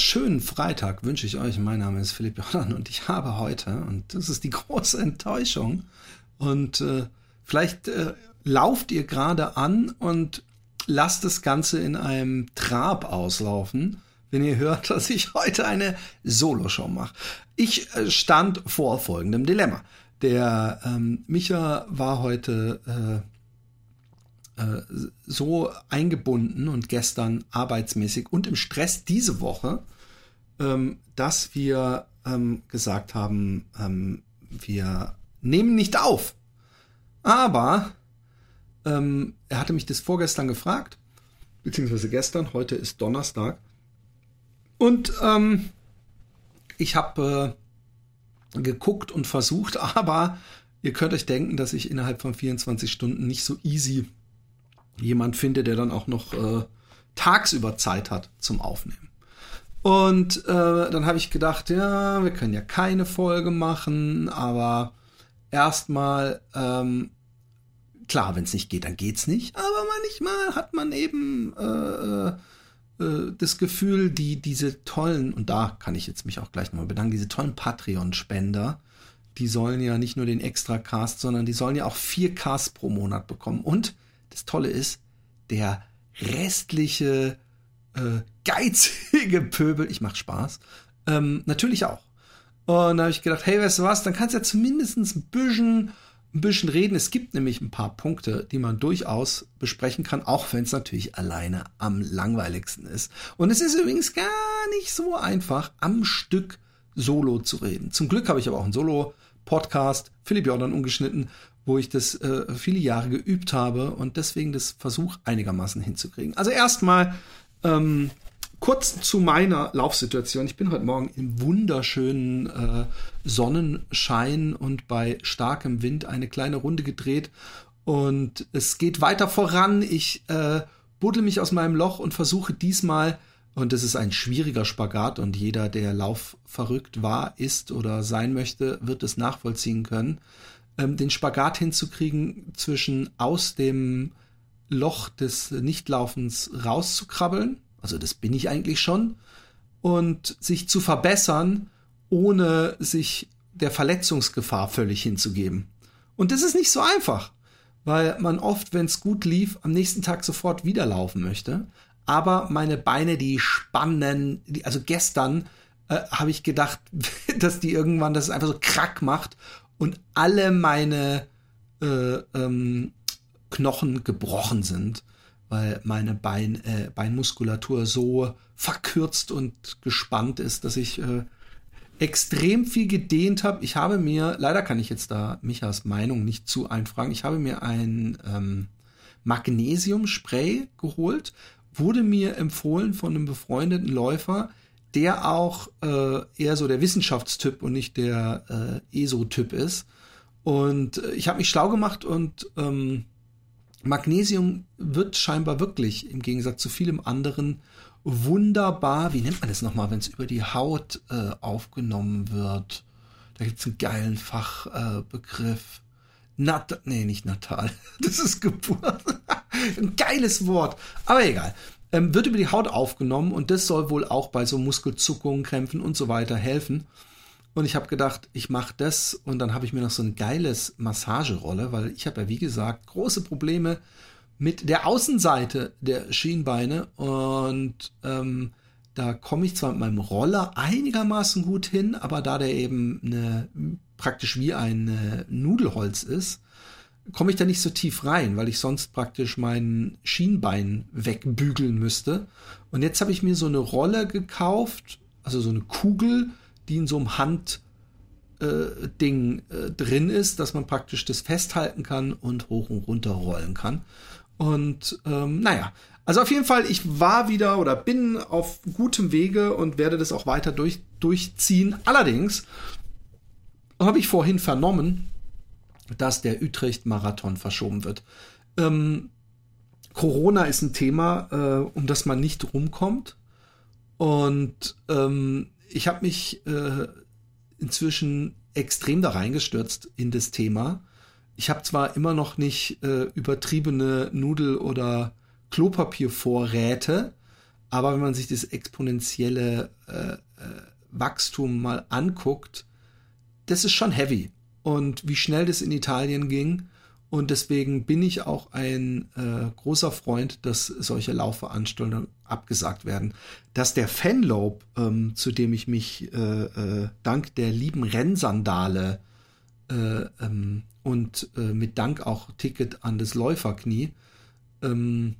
Wunderschönen Freitag wünsche ich euch. Mein Name ist Philipp Jordan und ich habe heute, und das ist die große Enttäuschung, und äh, vielleicht äh, lauft ihr gerade an und lasst das Ganze in einem Trab auslaufen, wenn ihr hört, dass ich heute eine Soloshow mache. Ich äh, stand vor folgendem Dilemma. Der ähm, Micha war heute äh, so eingebunden und gestern arbeitsmäßig und im Stress diese Woche, ähm, dass wir ähm, gesagt haben, ähm, wir nehmen nicht auf. Aber ähm, er hatte mich das vorgestern gefragt, beziehungsweise gestern, heute ist Donnerstag. Und ähm, ich habe äh, geguckt und versucht, aber ihr könnt euch denken, dass ich innerhalb von 24 Stunden nicht so easy jemand finde, der dann auch noch äh, tagsüber Zeit hat zum Aufnehmen. Und äh, dann habe ich gedacht, ja, wir können ja keine Folge machen, aber erstmal, ähm, klar, wenn es nicht geht, dann geht's nicht. Aber manchmal hat man eben äh, äh, das Gefühl, die diese tollen, und da kann ich jetzt mich auch gleich nochmal bedanken, diese tollen Patreon-Spender, die sollen ja nicht nur den Extra-Cast, sondern die sollen ja auch vier Casts pro Monat bekommen. Und das Tolle ist, der restliche äh, geizige Pöbel, ich mach Spaß, ähm, natürlich auch. Und da habe ich gedacht, hey, weißt du was, dann kannst du ja zumindest ein bisschen, ein bisschen reden. Es gibt nämlich ein paar Punkte, die man durchaus besprechen kann, auch wenn es natürlich alleine am langweiligsten ist. Und es ist übrigens gar nicht so einfach, am Stück Solo zu reden. Zum Glück habe ich aber auch einen Solo-Podcast, Philipp Jordan ungeschnitten, wo ich das äh, viele Jahre geübt habe und deswegen das Versuch einigermaßen hinzukriegen. Also erstmal ähm, kurz zu meiner Laufsituation. Ich bin heute Morgen im wunderschönen äh, Sonnenschein und bei starkem Wind eine kleine Runde gedreht und es geht weiter voran. Ich äh, buddel mich aus meinem Loch und versuche diesmal und das ist ein schwieriger Spagat und jeder, der Lauf verrückt war, ist oder sein möchte, wird es nachvollziehen können ähm, den Spagat hinzukriegen zwischen aus dem Loch des Nichtlaufens rauszukrabbeln, also das bin ich eigentlich schon, und sich zu verbessern, ohne sich der Verletzungsgefahr völlig hinzugeben. Und das ist nicht so einfach, weil man oft, wenn es gut lief, am nächsten Tag sofort wieder laufen möchte. Aber meine Beine, die spannen, die, also gestern äh, habe ich gedacht, dass die irgendwann das einfach so krack macht und alle meine äh, ähm, Knochen gebrochen sind, weil meine Bein, äh, Beinmuskulatur so verkürzt und gespannt ist, dass ich äh, extrem viel gedehnt habe. Ich habe mir, leider kann ich jetzt da Michas Meinung nicht zu einfragen, ich habe mir ein ähm, Magnesiumspray geholt, wurde mir empfohlen von einem befreundeten Läufer, der auch äh, eher so der Wissenschaftstyp und nicht der äh, ESO-Typ ist. Und äh, ich habe mich schlau gemacht und ähm, Magnesium wird scheinbar wirklich im Gegensatz zu vielem anderen wunderbar, wie nennt man das nochmal, wenn es über die Haut äh, aufgenommen wird? Da gibt es einen geilen Fachbegriff. Äh, Nat nee, nicht natal. Das ist Geburt. Ein geiles Wort. Aber egal ähm, wird über die Haut aufgenommen und das soll wohl auch bei so Muskelzuckungen, Krämpfen und so weiter helfen. Und ich habe gedacht, ich mache das und dann habe ich mir noch so ein geiles Massagerolle, weil ich habe ja wie gesagt große Probleme mit der Außenseite der Schienbeine und ähm, da komme ich zwar mit meinem Roller einigermaßen gut hin, aber da der eben eine, praktisch wie ein äh, Nudelholz ist, komme ich da nicht so tief rein, weil ich sonst praktisch mein Schienbein wegbügeln müsste. Und jetzt habe ich mir so eine Rolle gekauft, also so eine Kugel, die in so einem Handding äh, äh, drin ist, dass man praktisch das festhalten kann und hoch und runter rollen kann. Und ähm, naja, also auf jeden Fall, ich war wieder oder bin auf gutem Wege und werde das auch weiter durch, durchziehen. Allerdings habe ich vorhin vernommen, dass der Utrecht-Marathon verschoben wird. Ähm, Corona ist ein Thema, äh, um das man nicht rumkommt. Und ähm, ich habe mich äh, inzwischen extrem da reingestürzt in das Thema. Ich habe zwar immer noch nicht äh, übertriebene Nudel- oder Klopapiervorräte, aber wenn man sich das exponentielle äh, äh, Wachstum mal anguckt, das ist schon heavy. Und wie schnell das in Italien ging. Und deswegen bin ich auch ein äh, großer Freund, dass solche Laufveranstaltungen abgesagt werden. Dass der Fanlob, ähm, zu dem ich mich äh, äh, dank der lieben Rennsandale äh, ähm, und äh, mit Dank auch Ticket an das Läuferknie ähm,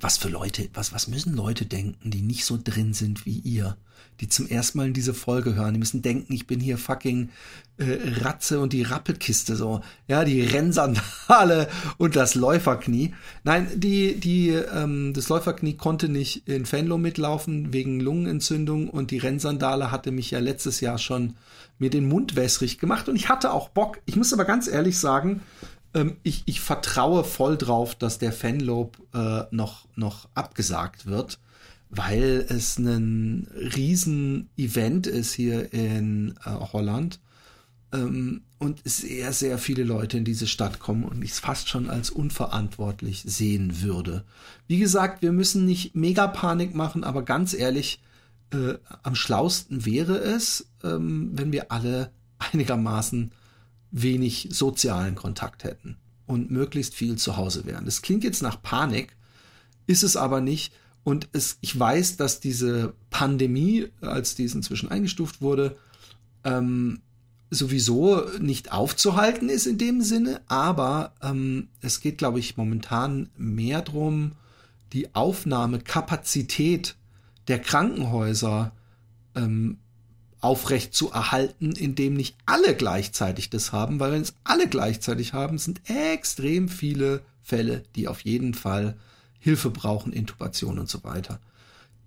was für Leute, was, was müssen Leute denken, die nicht so drin sind wie ihr, die zum ersten Mal in diese Folge hören, die müssen denken, ich bin hier fucking äh, Ratze und die Rappelkiste so, ja, die Rennsandale und das Läuferknie. Nein, die, die, ähm, das Läuferknie konnte nicht in Fenlo mitlaufen wegen Lungenentzündung und die Rennsandale hatte mich ja letztes Jahr schon mir den Mund wässrig gemacht und ich hatte auch Bock. Ich muss aber ganz ehrlich sagen, ähm, ich, ich vertraue voll drauf, dass der Fanlob äh, noch, noch abgesagt wird, weil es ein Riesen-Event ist hier in äh, Holland. Ähm, und sehr, sehr viele Leute in diese Stadt kommen und ich es fast schon als unverantwortlich sehen würde. Wie gesagt, wir müssen nicht mega Panik machen, aber ganz ehrlich, äh, am schlausten wäre es, ähm, wenn wir alle einigermaßen wenig sozialen Kontakt hätten und möglichst viel zu Hause wären. Das klingt jetzt nach Panik, ist es aber nicht. Und es, ich weiß, dass diese Pandemie, als die inzwischen eingestuft wurde, ähm, sowieso nicht aufzuhalten ist in dem Sinne, aber ähm, es geht, glaube ich, momentan mehr darum, die Aufnahmekapazität der Krankenhäuser ähm, aufrecht zu erhalten, indem nicht alle gleichzeitig das haben, weil wenn es alle gleichzeitig haben, sind extrem viele Fälle, die auf jeden Fall Hilfe brauchen, Intubation und so weiter.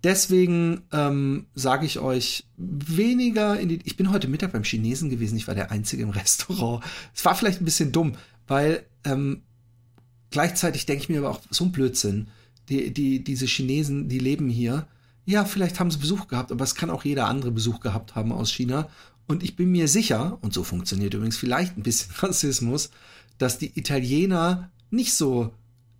Deswegen ähm, sage ich euch weniger in die. Ich bin heute Mittag beim Chinesen gewesen. Ich war der Einzige im Restaurant. Es war vielleicht ein bisschen dumm, weil ähm, gleichzeitig denke ich mir aber auch so ein Blödsinn. Die, die, diese Chinesen, die leben hier ja, vielleicht haben sie Besuch gehabt, aber es kann auch jeder andere Besuch gehabt haben aus China. Und ich bin mir sicher, und so funktioniert übrigens vielleicht ein bisschen Rassismus, dass die Italiener nicht so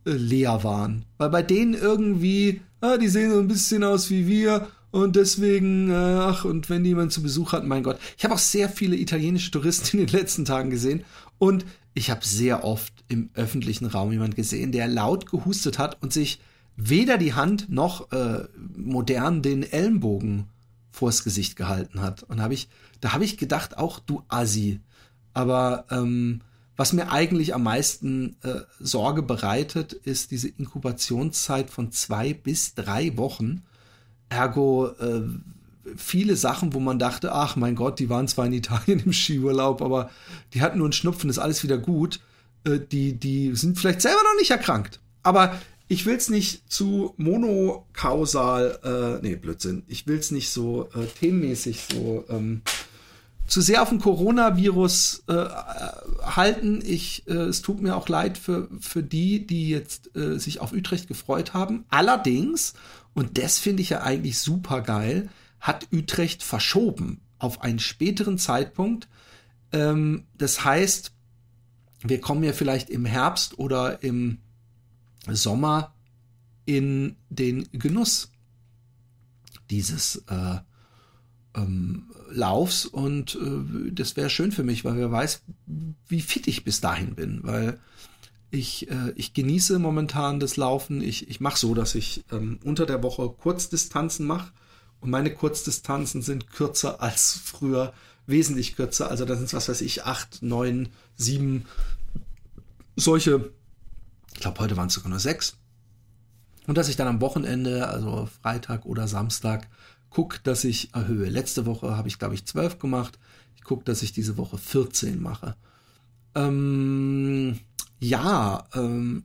äh, leer waren. Weil bei denen irgendwie, ah, die sehen so ein bisschen aus wie wir und deswegen, äh, ach, und wenn jemand zu Besuch hat, mein Gott. Ich habe auch sehr viele italienische Touristen in den letzten Tagen gesehen und ich habe sehr oft im öffentlichen Raum jemand gesehen, der laut gehustet hat und sich weder die Hand noch äh, modern den Ellenbogen vors Gesicht gehalten hat. Und hab ich, da habe ich gedacht, auch du Assi. Aber ähm, was mir eigentlich am meisten äh, Sorge bereitet, ist diese Inkubationszeit von zwei bis drei Wochen. Ergo äh, viele Sachen, wo man dachte, ach mein Gott, die waren zwar in Italien im Skiurlaub, aber die hatten nur einen Schnupfen, ist alles wieder gut. Äh, die, die sind vielleicht selber noch nicht erkrankt. Aber ich will es nicht zu monokausal, äh, nee, Blödsinn, ich will es nicht so äh, themenmäßig so ähm, zu sehr auf den Coronavirus äh, halten. Ich, äh, es tut mir auch leid für, für die, die jetzt äh, sich auf Utrecht gefreut haben. Allerdings, und das finde ich ja eigentlich super geil, hat Utrecht verschoben auf einen späteren Zeitpunkt. Ähm, das heißt, wir kommen ja vielleicht im Herbst oder im Sommer in den Genuss dieses äh, ähm, Laufs und äh, das wäre schön für mich, weil wer weiß, wie fit ich bis dahin bin, weil ich, äh, ich genieße momentan das Laufen. Ich, ich mache so, dass ich ähm, unter der Woche Kurzdistanzen mache und meine Kurzdistanzen sind kürzer als früher, wesentlich kürzer. Also da sind es, was weiß ich, acht, neun, sieben solche ich glaube, heute waren es sogar nur sechs. Und dass ich dann am Wochenende, also Freitag oder Samstag, gucke, dass ich erhöhe. Letzte Woche habe ich, glaube ich, zwölf gemacht. Ich gucke, dass ich diese Woche 14 mache. Ähm, ja, ähm,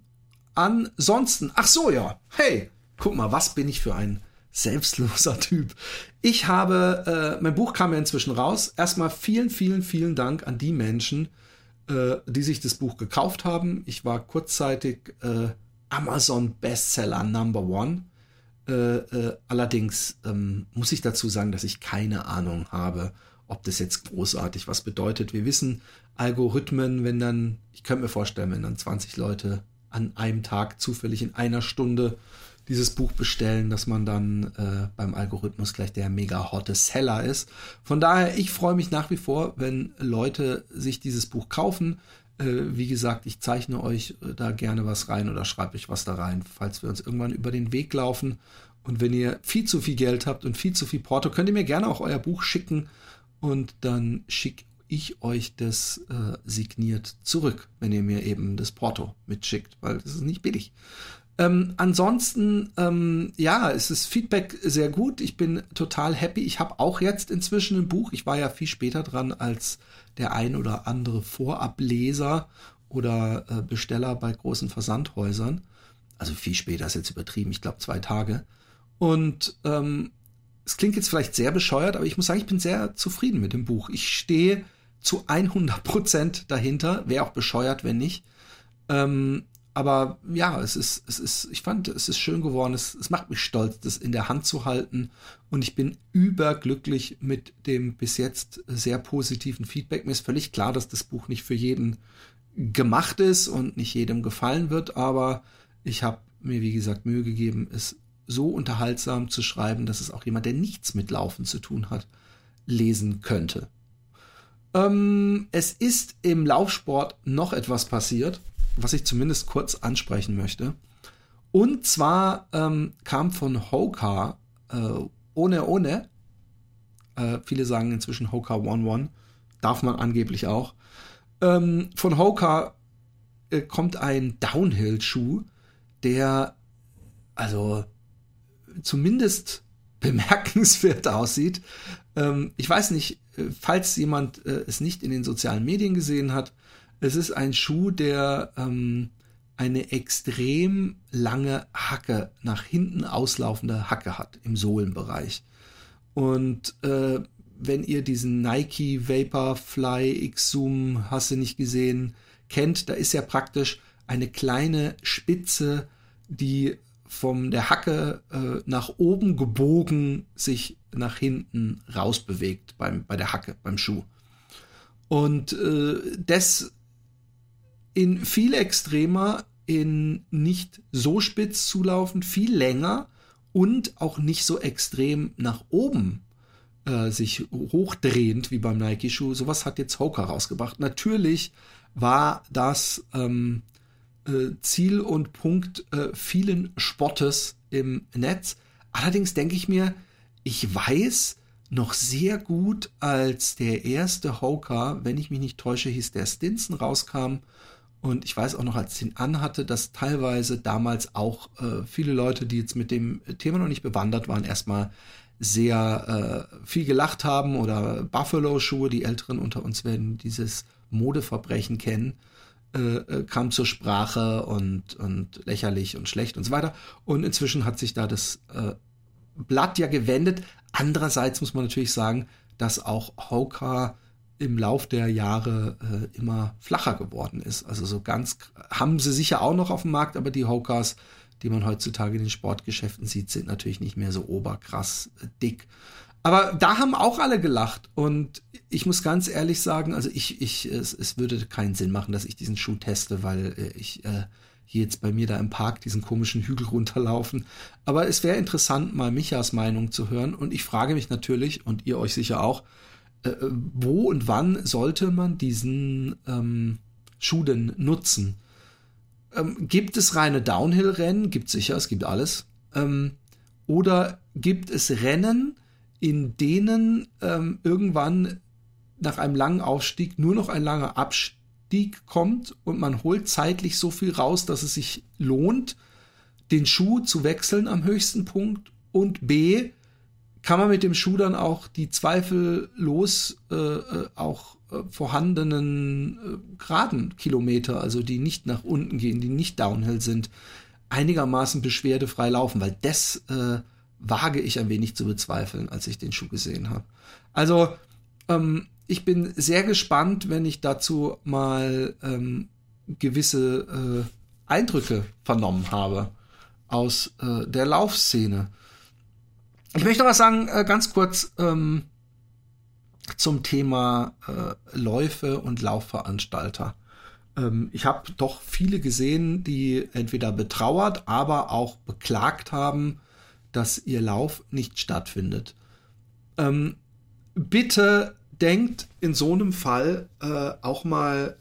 ansonsten, ach so, ja, hey, guck mal, was bin ich für ein selbstloser Typ. Ich habe, äh, mein Buch kam ja inzwischen raus. Erstmal vielen, vielen, vielen Dank an die Menschen, äh, die sich das Buch gekauft haben. Ich war kurzzeitig äh, Amazon Bestseller Number One. Äh, äh, allerdings ähm, muss ich dazu sagen, dass ich keine Ahnung habe, ob das jetzt großartig was bedeutet. Wir wissen Algorithmen, wenn dann, ich könnte mir vorstellen, wenn dann 20 Leute an einem Tag zufällig in einer Stunde dieses Buch bestellen, dass man dann äh, beim Algorithmus gleich der mega hotte Seller ist. Von daher, ich freue mich nach wie vor, wenn Leute sich dieses Buch kaufen. Äh, wie gesagt, ich zeichne euch äh, da gerne was rein oder schreibe euch was da rein, falls wir uns irgendwann über den Weg laufen. Und wenn ihr viel zu viel Geld habt und viel zu viel Porto, könnt ihr mir gerne auch euer Buch schicken und dann schicke ich euch das äh, signiert zurück, wenn ihr mir eben das Porto mitschickt, weil das ist nicht billig. Ähm, ansonsten, ähm, ja, es ist Feedback sehr gut. Ich bin total happy. Ich habe auch jetzt inzwischen ein Buch. Ich war ja viel später dran als der ein oder andere Vorableser oder äh, Besteller bei großen Versandhäusern. Also viel später ist jetzt übertrieben. Ich glaube zwei Tage. Und ähm, es klingt jetzt vielleicht sehr bescheuert, aber ich muss sagen, ich bin sehr zufrieden mit dem Buch. Ich stehe zu 100 Prozent dahinter. Wäre auch bescheuert, wenn nicht. Ähm, aber ja, es ist, es ist, ich fand, es ist schön geworden. Es, es macht mich stolz, das in der Hand zu halten. Und ich bin überglücklich mit dem bis jetzt sehr positiven Feedback. Mir ist völlig klar, dass das Buch nicht für jeden gemacht ist und nicht jedem gefallen wird. Aber ich habe mir, wie gesagt, Mühe gegeben, es so unterhaltsam zu schreiben, dass es auch jemand, der nichts mit Laufen zu tun hat, lesen könnte. Ähm, es ist im Laufsport noch etwas passiert was ich zumindest kurz ansprechen möchte. Und zwar ähm, kam von Hoka äh, ohne ohne, äh, viele sagen inzwischen Hoka One One, darf man angeblich auch. Ähm, von Hoka äh, kommt ein Downhill-Schuh, der also zumindest bemerkenswert aussieht. Ähm, ich weiß nicht, äh, falls jemand äh, es nicht in den sozialen Medien gesehen hat, es ist ein Schuh, der ähm, eine extrem lange Hacke, nach hinten auslaufende Hacke hat im Sohlenbereich. Und äh, wenn ihr diesen Nike Vaporfly X-Zoom, hast du nicht gesehen, kennt, da ist ja praktisch eine kleine Spitze, die von der Hacke äh, nach oben gebogen sich nach hinten rausbewegt beim, bei der Hacke, beim Schuh. Und äh, das in viel extremer, in nicht so spitz zulaufend, viel länger und auch nicht so extrem nach oben äh, sich hochdrehend wie beim Nike-Schuh. Sowas hat jetzt Hoka rausgebracht. Natürlich war das ähm, äh, Ziel und Punkt äh, vielen Spottes im Netz. Allerdings denke ich mir, ich weiß noch sehr gut, als der erste Hoka, wenn ich mich nicht täusche, hieß der Stinson rauskam und ich weiß auch noch, als ich ihn anhatte, dass teilweise damals auch äh, viele Leute, die jetzt mit dem Thema noch nicht bewandert waren, erstmal sehr äh, viel gelacht haben oder Buffalo-Schuhe, die Älteren unter uns werden dieses Modeverbrechen kennen, äh, äh, kam zur Sprache und, und lächerlich und schlecht und so weiter. Und inzwischen hat sich da das äh, Blatt ja gewendet. Andererseits muss man natürlich sagen, dass auch Hoka im Lauf der Jahre äh, immer flacher geworden ist. Also so ganz haben sie sicher auch noch auf dem Markt, aber die Hokas, die man heutzutage in den Sportgeschäften sieht, sind natürlich nicht mehr so oberkrass äh, dick. Aber da haben auch alle gelacht und ich muss ganz ehrlich sagen, also ich, ich, es, es würde keinen Sinn machen, dass ich diesen Schuh teste, weil äh, ich äh, hier jetzt bei mir da im Park diesen komischen Hügel runterlaufen. Aber es wäre interessant, mal Michas Meinung zu hören und ich frage mich natürlich und ihr euch sicher auch, äh, wo und wann sollte man diesen ähm, Schuh denn nutzen? Ähm, gibt es reine Downhill-Rennen? Gibt sicher, es gibt alles. Ähm, oder gibt es Rennen, in denen ähm, irgendwann nach einem langen Aufstieg nur noch ein langer Abstieg kommt und man holt zeitlich so viel raus, dass es sich lohnt, den Schuh zu wechseln am höchsten Punkt und B, kann man mit dem Schuh dann auch die zweifellos äh, äh, auch äh, vorhandenen äh, geraden Kilometer, also die nicht nach unten gehen, die nicht downhill sind, einigermaßen beschwerdefrei laufen, weil das äh, wage ich ein wenig zu bezweifeln, als ich den Schuh gesehen habe. Also ähm, ich bin sehr gespannt, wenn ich dazu mal ähm, gewisse äh, Eindrücke vernommen habe aus äh, der Laufszene. Ich möchte noch was sagen, äh, ganz kurz ähm, zum Thema äh, Läufe und Laufveranstalter. Ähm, ich habe doch viele gesehen, die entweder betrauert, aber auch beklagt haben, dass ihr Lauf nicht stattfindet. Ähm, bitte denkt in so einem Fall äh, auch mal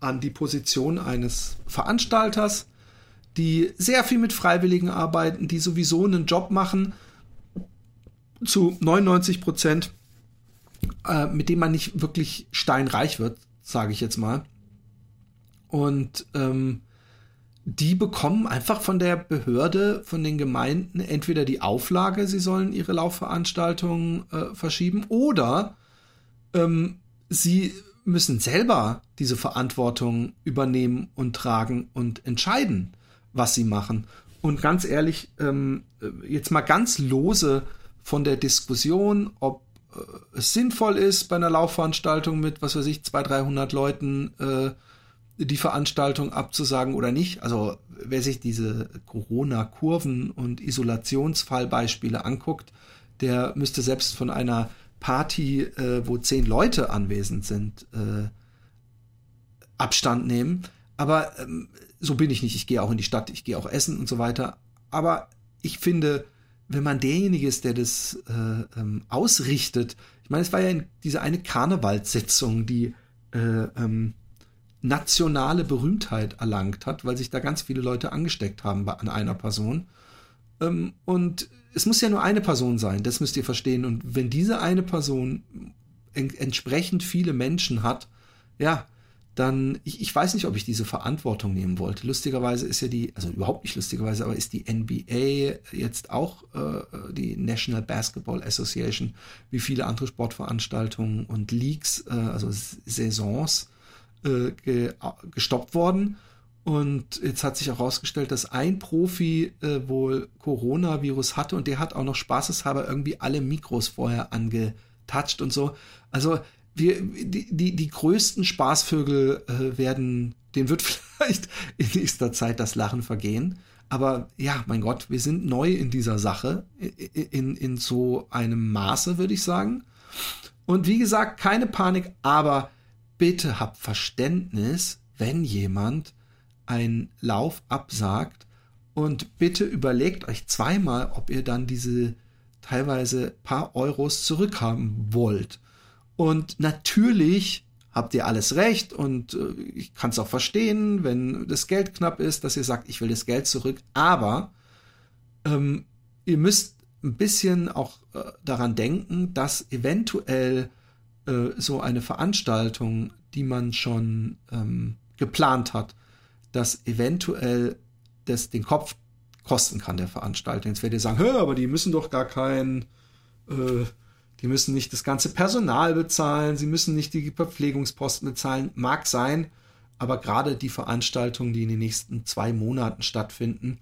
an die Position eines Veranstalters, die sehr viel mit Freiwilligen arbeiten, die sowieso einen Job machen, zu 99 Prozent, äh, mit dem man nicht wirklich steinreich wird, sage ich jetzt mal. Und ähm, die bekommen einfach von der Behörde, von den Gemeinden entweder die Auflage, sie sollen ihre Laufveranstaltungen äh, verschieben, oder ähm, sie müssen selber diese Verantwortung übernehmen und tragen und entscheiden, was sie machen. Und ganz ehrlich, ähm, jetzt mal ganz lose von der Diskussion, ob äh, es sinnvoll ist, bei einer Laufveranstaltung mit, was weiß ich, 200, 300 Leuten äh, die Veranstaltung abzusagen oder nicht. Also wer sich diese Corona-Kurven und Isolationsfallbeispiele anguckt, der müsste selbst von einer Party, äh, wo zehn Leute anwesend sind, äh, Abstand nehmen. Aber ähm, so bin ich nicht. Ich gehe auch in die Stadt, ich gehe auch essen und so weiter. Aber ich finde, wenn man derjenige ist, der das äh, ähm, ausrichtet, ich meine, es war ja diese eine Karnevalssitzung, die äh, ähm, nationale Berühmtheit erlangt hat, weil sich da ganz viele Leute angesteckt haben an einer Person. Ähm, und es muss ja nur eine Person sein, das müsst ihr verstehen. Und wenn diese eine Person en entsprechend viele Menschen hat, ja, dann, ich, ich weiß nicht, ob ich diese Verantwortung nehmen wollte. Lustigerweise ist ja die, also überhaupt nicht lustigerweise, aber ist die NBA jetzt auch äh, die National Basketball Association, wie viele andere Sportveranstaltungen und Leagues, äh, also Saisons, äh, ge gestoppt worden. Und jetzt hat sich herausgestellt, dass ein Profi äh, wohl Coronavirus hatte und der hat auch noch spaßeshalber irgendwie alle Mikros vorher angetatscht und so. Also wir, die, die, die größten Spaßvögel äh, werden, denen wird vielleicht in nächster Zeit das Lachen vergehen. Aber ja, mein Gott, wir sind neu in dieser Sache, in, in, in so einem Maße, würde ich sagen. Und wie gesagt, keine Panik, aber bitte habt Verständnis, wenn jemand einen Lauf absagt und bitte überlegt euch zweimal, ob ihr dann diese teilweise paar Euros zurückhaben wollt. Und natürlich habt ihr alles recht und äh, ich kann es auch verstehen, wenn das Geld knapp ist, dass ihr sagt, ich will das Geld zurück. Aber ähm, ihr müsst ein bisschen auch äh, daran denken, dass eventuell äh, so eine Veranstaltung, die man schon ähm, geplant hat, dass eventuell das den Kopf kosten kann, der Veranstaltung. Jetzt werdet ihr sagen, Hör, aber die müssen doch gar kein, äh, die müssen nicht das ganze Personal bezahlen, sie müssen nicht die Verpflegungsposten bezahlen. Mag sein, aber gerade die Veranstaltungen, die in den nächsten zwei Monaten stattfinden,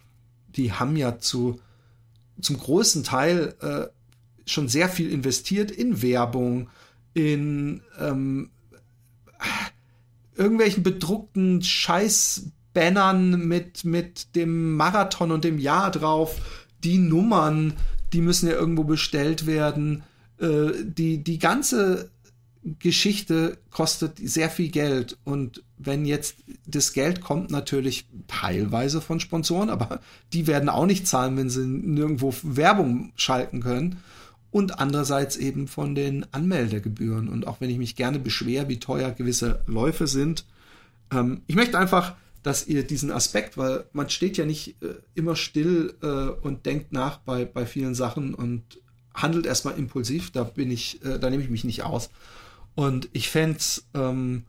die haben ja zu, zum großen Teil äh, schon sehr viel investiert in Werbung, in ähm, irgendwelchen bedruckten Scheißbannern mit, mit dem Marathon und dem Jahr drauf. Die Nummern, die müssen ja irgendwo bestellt werden. Äh, die, die ganze Geschichte kostet sehr viel Geld. Und wenn jetzt das Geld kommt, natürlich teilweise von Sponsoren, aber die werden auch nicht zahlen, wenn sie nirgendwo Werbung schalten können und andererseits eben von den Anmeldegebühren. Und auch wenn ich mich gerne beschwere, wie teuer gewisse Läufe sind, ähm, ich möchte einfach, dass ihr diesen Aspekt, weil man steht ja nicht äh, immer still äh, und denkt nach bei, bei vielen Sachen und handelt erstmal impulsiv, da bin ich, äh, da nehme ich mich nicht aus. Und ich fände es ähm,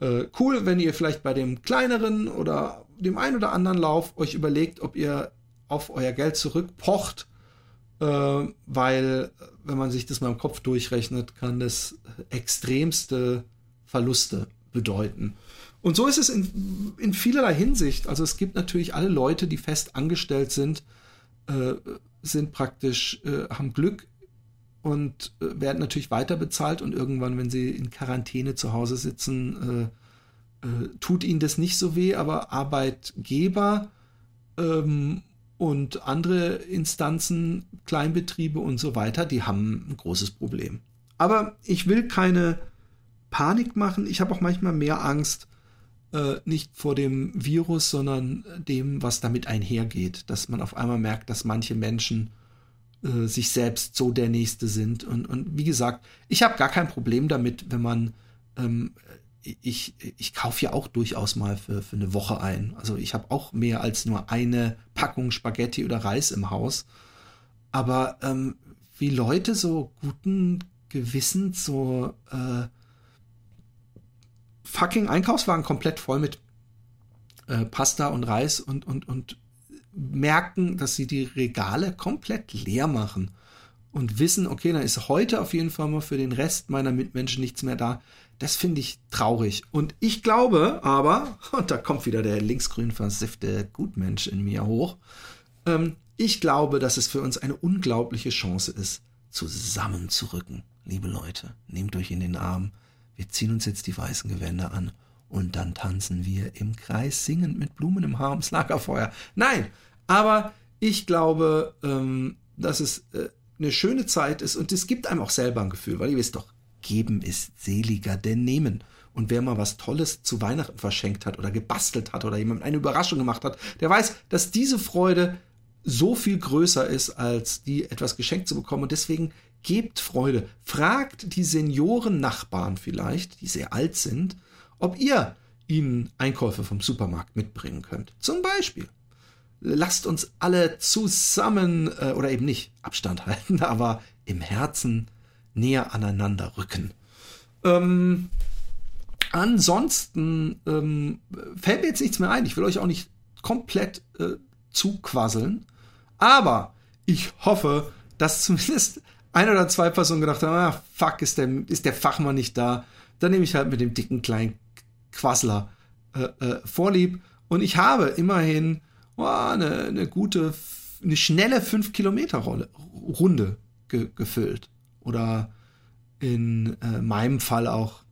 äh, cool, wenn ihr vielleicht bei dem kleineren oder dem einen oder anderen Lauf euch überlegt, ob ihr auf euer Geld zurückpocht äh, weil, wenn man sich das mal im Kopf durchrechnet, kann das extremste Verluste bedeuten. Und so ist es in, in vielerlei Hinsicht. Also es gibt natürlich alle Leute, die fest angestellt sind, äh, sind praktisch, äh, haben Glück und äh, werden natürlich weiter bezahlt und irgendwann, wenn sie in Quarantäne zu Hause sitzen, äh, äh, tut ihnen das nicht so weh, aber Arbeitgeber ähm, und andere Instanzen, Kleinbetriebe und so weiter, die haben ein großes Problem. Aber ich will keine Panik machen. Ich habe auch manchmal mehr Angst, äh, nicht vor dem Virus, sondern dem, was damit einhergeht. Dass man auf einmal merkt, dass manche Menschen äh, sich selbst so der Nächste sind. Und, und wie gesagt, ich habe gar kein Problem damit, wenn man, ähm, ich, ich kaufe ja auch durchaus mal für, für eine Woche ein. Also ich habe auch mehr als nur eine Packung Spaghetti oder Reis im Haus. Aber ähm, wie Leute so guten Gewissens so äh, fucking Einkaufswagen komplett voll mit äh, Pasta und Reis und, und, und merken, dass sie die Regale komplett leer machen und wissen, okay, dann ist heute auf jeden Fall mal für den Rest meiner Mitmenschen nichts mehr da. Das finde ich traurig. Und ich glaube aber, und da kommt wieder der linksgrün versiffte Gutmensch in mir hoch, ähm, ich glaube, dass es für uns eine unglaubliche Chance ist, zusammenzurücken. Liebe Leute, nehmt euch in den Arm. Wir ziehen uns jetzt die weißen Gewänder an und dann tanzen wir im Kreis singend mit Blumen im Haar ums Lagerfeuer. Nein, aber ich glaube, ähm, dass es äh, eine schöne Zeit ist und es gibt einem auch selber ein Gefühl, weil ihr wisst doch, geben ist seliger denn nehmen. Und wer mal was Tolles zu Weihnachten verschenkt hat oder gebastelt hat oder jemand eine Überraschung gemacht hat, der weiß, dass diese Freude so viel größer ist, als die etwas geschenkt zu bekommen. Und deswegen gebt Freude. Fragt die Senioren-Nachbarn vielleicht, die sehr alt sind, ob ihr ihnen Einkäufe vom Supermarkt mitbringen könnt. Zum Beispiel lasst uns alle zusammen äh, oder eben nicht Abstand halten, aber im Herzen näher aneinander rücken. Ähm, ansonsten ähm, fällt mir jetzt nichts mehr ein. Ich will euch auch nicht komplett äh, zuquasseln, aber ich hoffe, dass zumindest ein oder zwei Personen gedacht haben, ah, fuck, ist der, ist der Fachmann nicht da. Dann nehme ich halt mit dem dicken kleinen Quassler äh, äh, vorlieb. Und ich habe immerhin oh, eine, eine gute, eine schnelle 5 Kilometer Runde ge gefüllt. Oder in äh, meinem Fall auch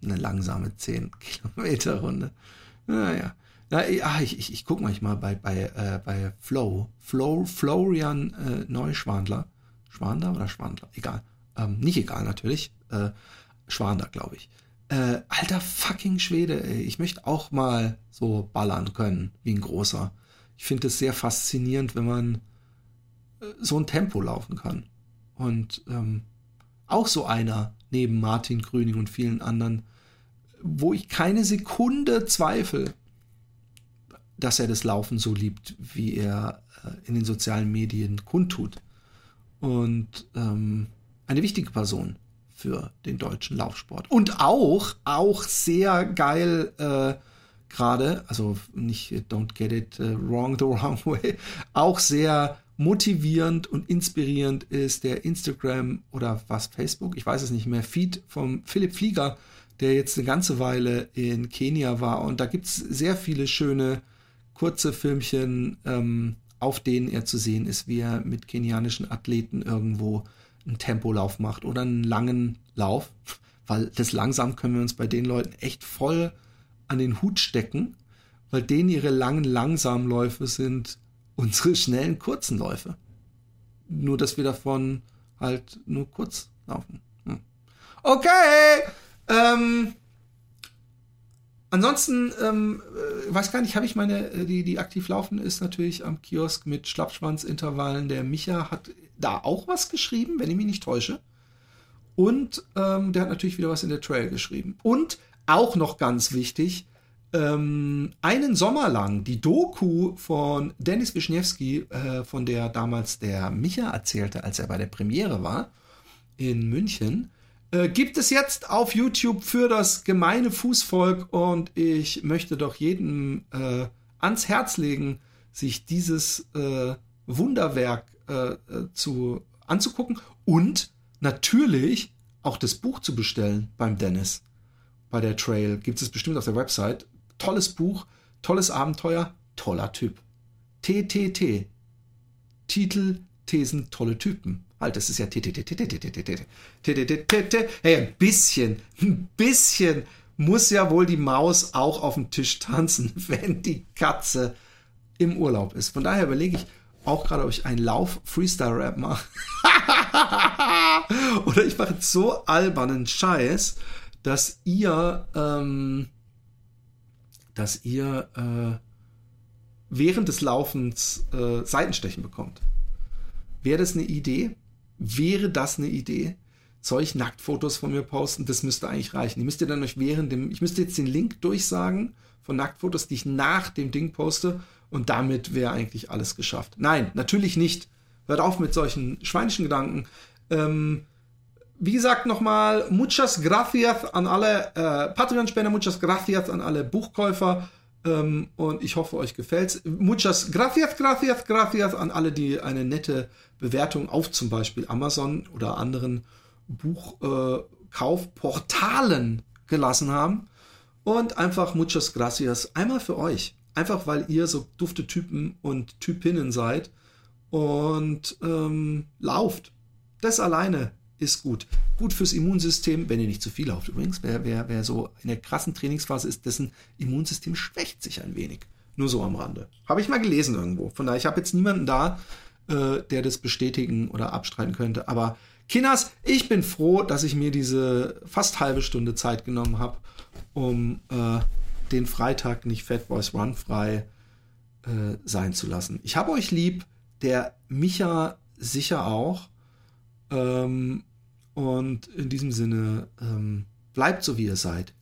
eine langsame 10 Kilometer Runde. Naja. Na, ja, ich, ich, ich gucke manchmal bei, bei, äh, bei Flow. Flow Florian äh, Neuschwandler. Schwander oder Schwandler? Egal. Ähm, nicht egal natürlich. Äh, Schwander, glaube ich. Äh, alter fucking Schwede, ey. Ich möchte auch mal so ballern können, wie ein großer. Ich finde es sehr faszinierend, wenn man äh, so ein Tempo laufen kann. Und ähm, auch so einer neben Martin Grüning und vielen anderen, wo ich keine Sekunde zweifle, dass er das Laufen so liebt, wie er äh, in den sozialen Medien kundtut. Und ähm, eine wichtige Person für den deutschen Laufsport. Und auch, auch sehr geil äh, gerade, also nicht don't get it uh, wrong the wrong way, auch sehr motivierend und inspirierend ist der Instagram oder was Facebook, ich weiß es nicht mehr, Feed vom Philipp Flieger, der jetzt eine ganze Weile in Kenia war. Und da gibt es sehr viele schöne kurze Filmchen, ähm, auf denen er zu sehen ist, wie er mit kenianischen Athleten irgendwo einen Tempolauf macht oder einen langen Lauf, weil das langsam können wir uns bei den Leuten echt voll an den Hut stecken, weil denen ihre langen, langsamen Läufe sind unsere schnellen, kurzen Läufe. Nur, dass wir davon halt nur kurz laufen. Hm. Okay! Ähm, ansonsten, ähm, äh, weiß gar nicht, habe ich meine, äh, die, die aktiv laufen ist natürlich am Kiosk mit Schlappschwanzintervallen. Der Micha hat da auch was geschrieben, wenn ich mich nicht täusche. Und ähm, der hat natürlich wieder was in der Trail geschrieben. Und auch noch ganz wichtig, ähm, einen Sommer lang die Doku von Dennis Wischniewski, äh, von der damals der Micha erzählte, als er bei der Premiere war in München, äh, gibt es jetzt auf YouTube für das gemeine Fußvolk und ich möchte doch jedem äh, ans Herz legen, sich dieses äh, Wunderwerk äh, äh, zu anzugucken und natürlich auch das Buch zu bestellen beim Dennis bei der Trail. Gibt es bestimmt auf der Website. Tolles Buch, tolles Abenteuer, toller Typ. TTT. Titel, Thesen, tolle Typen Halt, das ist ja Hey, ein bisschen, ein bisschen muss ja wohl die Maus auch auf dem Tisch tanzen, wenn die Katze im Urlaub ist. Von daher überlege ich auch gerade, ob ich einen Lauf-Freestyle-Rap mache. Oder ich mache so albernen Scheiß, dass ihr, ähm, dass ihr äh, während des Laufens äh, Seitenstechen bekommt. Wäre das eine Idee? Wäre das eine Idee? Ich Nacktfotos von mir posten? Das müsste eigentlich reichen. Ihr müsst ihr dann euch während dem, ich müsste jetzt den Link durchsagen von Nacktfotos, die ich nach dem Ding poste und damit wäre eigentlich alles geschafft. Nein, natürlich nicht. Hört auf mit solchen schweinischen Gedanken. Ähm, wie gesagt, nochmal, muchas gracias an alle äh, Patreon-Spender, muchas gracias an alle Buchkäufer. Ähm, und ich hoffe, euch gefällt's. Muchas gracias, gracias, gracias an alle, die eine nette Bewertung auf zum Beispiel Amazon oder anderen Buchkaufportalen äh, gelassen haben. Und einfach muchas gracias einmal für euch. Einfach weil ihr so dufte Typen und Typinnen seid und ähm, lauft. Das alleine ist gut. Gut fürs Immunsystem, wenn ihr nicht zu viel lauft. Übrigens, wer, wer, wer so in der krassen Trainingsphase ist, dessen Immunsystem schwächt sich ein wenig. Nur so am Rande. Habe ich mal gelesen irgendwo. Von daher, ich habe jetzt niemanden da, äh, der das bestätigen oder abstreiten könnte. Aber Kinas, ich bin froh, dass ich mir diese fast halbe Stunde Zeit genommen habe, um äh, den Freitag nicht Fat Boys Run frei äh, sein zu lassen. Ich habe euch lieb, der Micha sicher auch. Ähm, und in diesem Sinne, ähm, bleibt so wie ihr seid.